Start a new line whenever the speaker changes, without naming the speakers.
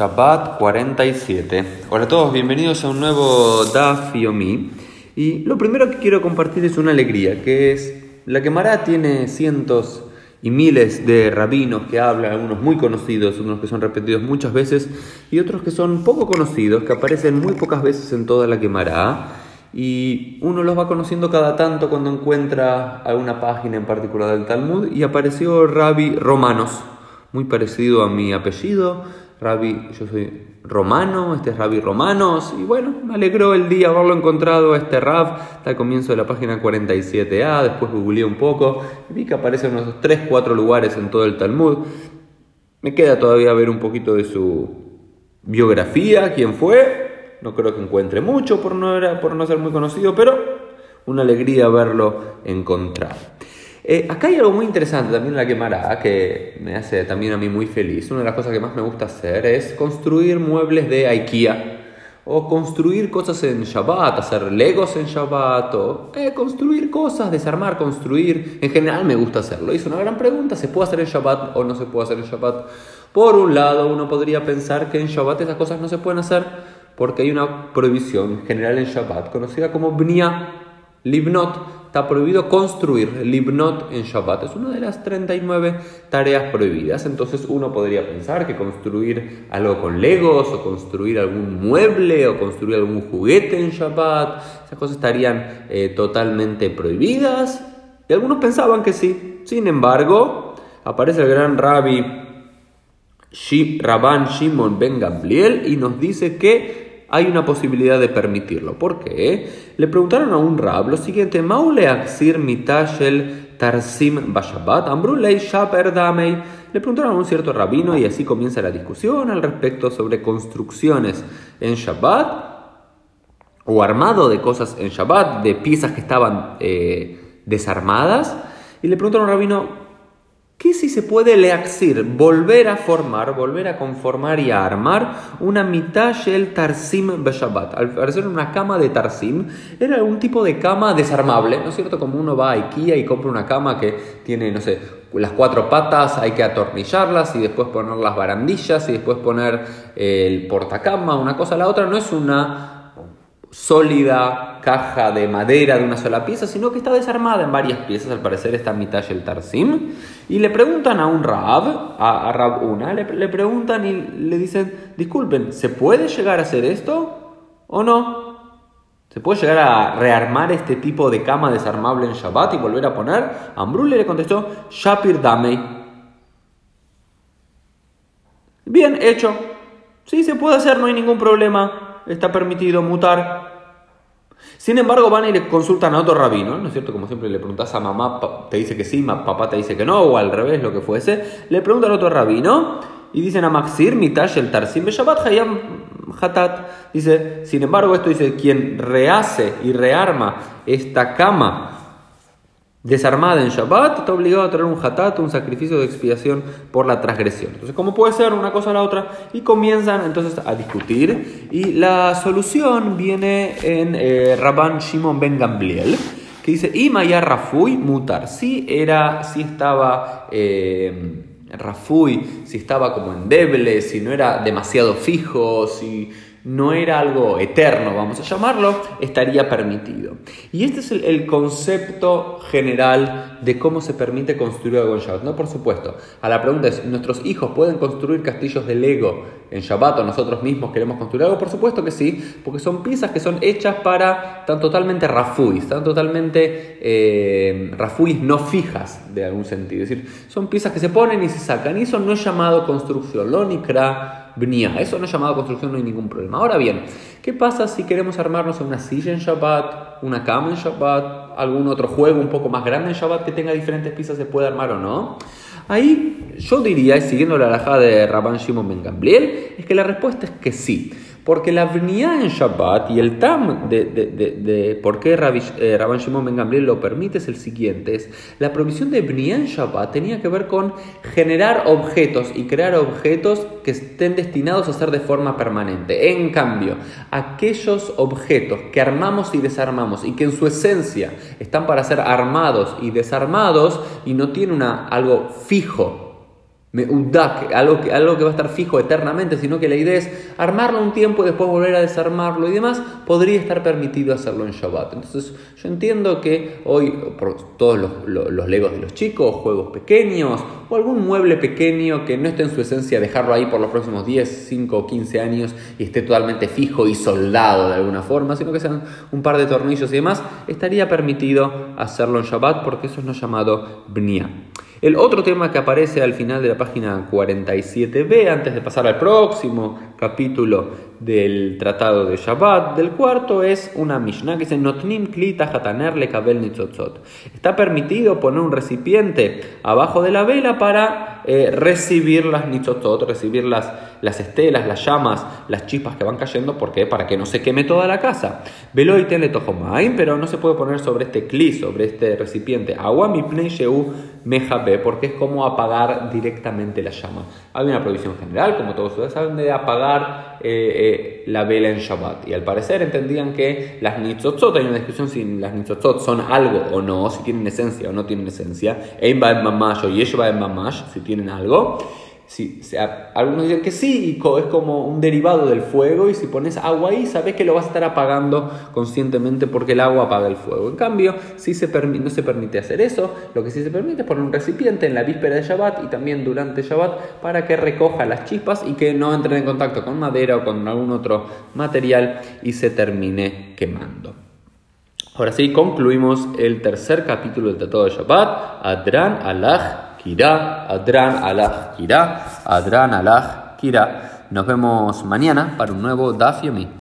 Shabbat 47. Hola a todos, bienvenidos a un nuevo Daf Yomi. Y lo primero que quiero compartir es una alegría, que es la Gemara tiene cientos y miles de rabinos que hablan, algunos muy conocidos, unos que son repetidos muchas veces y otros que son poco conocidos, que aparecen muy pocas veces en toda la Gemara. Y uno los va conociendo cada tanto cuando encuentra alguna página en particular del Talmud y apareció Rabbi Romanos, muy parecido a mi apellido Rabbi, yo soy romano, este es Rabbi Romanos, y bueno, me alegró el día haberlo encontrado, este Rab, está al comienzo de la página 47a, después googleé un poco, vi que aparece en unos 3, 4 lugares en todo el Talmud, me queda todavía ver un poquito de su biografía, quién fue, no creo que encuentre mucho por no, por no ser muy conocido, pero una alegría verlo encontrado. Eh, acá hay algo muy interesante también en la quemará que me hace también a mí muy feliz. Una de las cosas que más me gusta hacer es construir muebles de IKEA o construir cosas en Shabbat, hacer legos en Shabbat o eh, construir cosas, desarmar, construir. En general me gusta hacerlo. Hice una gran pregunta, ¿se puede hacer en Shabbat o no se puede hacer en Shabbat? Por un lado, uno podría pensar que en Shabbat esas cosas no se pueden hacer porque hay una prohibición general en Shabbat conocida como Bnia, Libnot está prohibido construir libnot en Shabbat. Es una de las 39 tareas prohibidas. Entonces uno podría pensar que construir algo con legos o construir algún mueble o construir algún juguete en Shabbat, esas cosas estarían eh, totalmente prohibidas. Y algunos pensaban que sí. Sin embargo, aparece el gran rabbi Rabban Shimon Ben Gamliel y nos dice que hay una posibilidad de permitirlo. ¿Por qué? Le preguntaron a un rab lo siguiente, Maule Bashabat, Ambrulei. Le preguntaron a un cierto rabino y así comienza la discusión al respecto sobre construcciones en Shabbat o armado de cosas en Shabbat, de piezas que estaban eh, desarmadas. Y le preguntaron al rabino, ¿Qué si se puede leaxir? Volver a formar, volver a conformar y a armar una el tarsim beshabat. Al parecer una cama de tarsim era un tipo de cama desarmable, ¿no es cierto? Como uno va a Ikea y compra una cama que tiene, no sé, las cuatro patas, hay que atornillarlas y después poner las barandillas y después poner el portacama, una cosa a la otra. No es una sólida caja de madera de una sola pieza, sino que está desarmada en varias piezas, al parecer está mitad el Tarsim, y le preguntan a un Rab, a, Rab una, le, preguntan y le dicen, disculpen, ¿se puede llegar a hacer esto o no? ¿Se puede llegar a rearmar este tipo de cama desarmable en Shabbat y volver a poner? Ambrule le contestó, Shapir Damei. Bien, hecho. Sí, se puede hacer, no hay ningún problema está permitido mutar. Sin embargo, van y le consultan a otro rabino, ¿no es cierto? Como siempre le preguntas a mamá, te dice que sí, papá te dice que no, o al revés, lo que fuese. Le preguntan a otro rabino y dicen a Maxir, mitash el tarsim Shabbat hayam hatat. Dice, sin embargo, esto dice, quien rehace y rearma esta cama desarmada en Shabbat, está obligado a traer un hatat, un sacrificio de expiación por la transgresión. Entonces, ¿cómo puede ser una cosa a la otra? Y comienzan entonces a discutir. Y la solución viene en eh, Rabban Shimon Ben Gamliel, que dice, Imaya Rafui mutar. Si era, si estaba... Eh, Rafui, si estaba como endeble, si no era demasiado fijo, si no era algo eterno, vamos a llamarlo, estaría permitido. Y este es el, concepto general de cómo se permite construir algo en Shabbat. No, por supuesto. A la pregunta es, ¿nuestros hijos pueden construir castillos de Lego en Shabbat o nosotros mismos queremos construir algo? Por supuesto que sí, porque son piezas que son hechas para, están totalmente rafuis, están totalmente eh, rafuis no fijas de algún sentido. Es decir, son piezas que se ponen y se sacan y eso no es llamado construcción. Lo eso no es llamado construcción, no hay ningún problema. Ahora bien, ¿qué pasa si queremos armarnos una silla en Shabbat, una cama en Shabbat, algún otro juego un poco más grande en Shabbat que tenga diferentes piezas, se puede armar o no? Ahí yo diría, siguiendo la alajada de Rabban Shimon Ben Gamliel, es que la respuesta es que sí. Porque la vnia en Shabbat y el tam de, de, de, por qué eh, Rabban Shimon Ben Gamliel lo permite es el siguiente. Es, la provisión de vnia en Shabbat tenía que ver con generar objetos y crear objetos que estén destinados a ser de forma permanente. En cambio, aquellos objetos que armamos y desarmamos y que en su esencia están para ser armados y desarmados y no tienen una, algo fijo meudak, algo que, algo que va a estar fijo eternamente, sino que la idea es armarlo un tiempo y después volver a desarmarlo y demás, podría estar permitido hacerlo en Shabbat. Entonces yo entiendo que hoy por todos los, los, legos de los chicos, juegos pequeños o algún mueble pequeño que no esté en su esencia, dejarlo ahí por los próximos 10, 5 o 15 años y esté totalmente fijo y soldado de alguna forma, sino que sean un par de tornillos y demás, estaría permitido hacerlo en Shabbat porque eso es no llamado Bnia. El otro tema que aparece al final de la página 47b, antes de pasar al próximo capítulo del tratado de Shabbat, del cuarto, es una Mishnah que dice Notnim klita le kabel nitzotzot. Está permitido poner un recipiente abajo de la vela para eh, recibir las nitzotzot, recibir las, las estelas, las llamas, las chispas que van cayendo, porque para que no se queme toda la casa. Veloy le tojomaim, pero no se puede poner sobre este cli, sobre este recipiente. Agua mi mejabe, porque es como apagar directamente la llama. Hay una prohibición general, como todos ustedes saben, de apagar eh, eh, la vela en Shabbat. Y al parecer entendían que las nitzotzot, hay una discusión si las nitzotzot son algo o no, si tienen esencia o no tienen esencia. Ein en mamash o yesh en mamash, si tienen algo. Sí, algunos dicen que sí, es como un derivado del fuego y si pones agua ahí sabes que lo vas a estar apagando conscientemente porque el agua apaga el fuego. En cambio, si se no se permite hacer eso, lo que sí se permite es poner un recipiente en la víspera de Shabbat y también durante Shabbat para que recoja las chispas y que no entren en contacto con madera o con algún otro material y se termine quemando. Ahora sí, concluimos el tercer capítulo del Tratado de Shabbat, Adran Allah Kira, Adran Alach Kira, Adran Alach Kira. Nos vemos mañana para un nuevo Daf Yomi.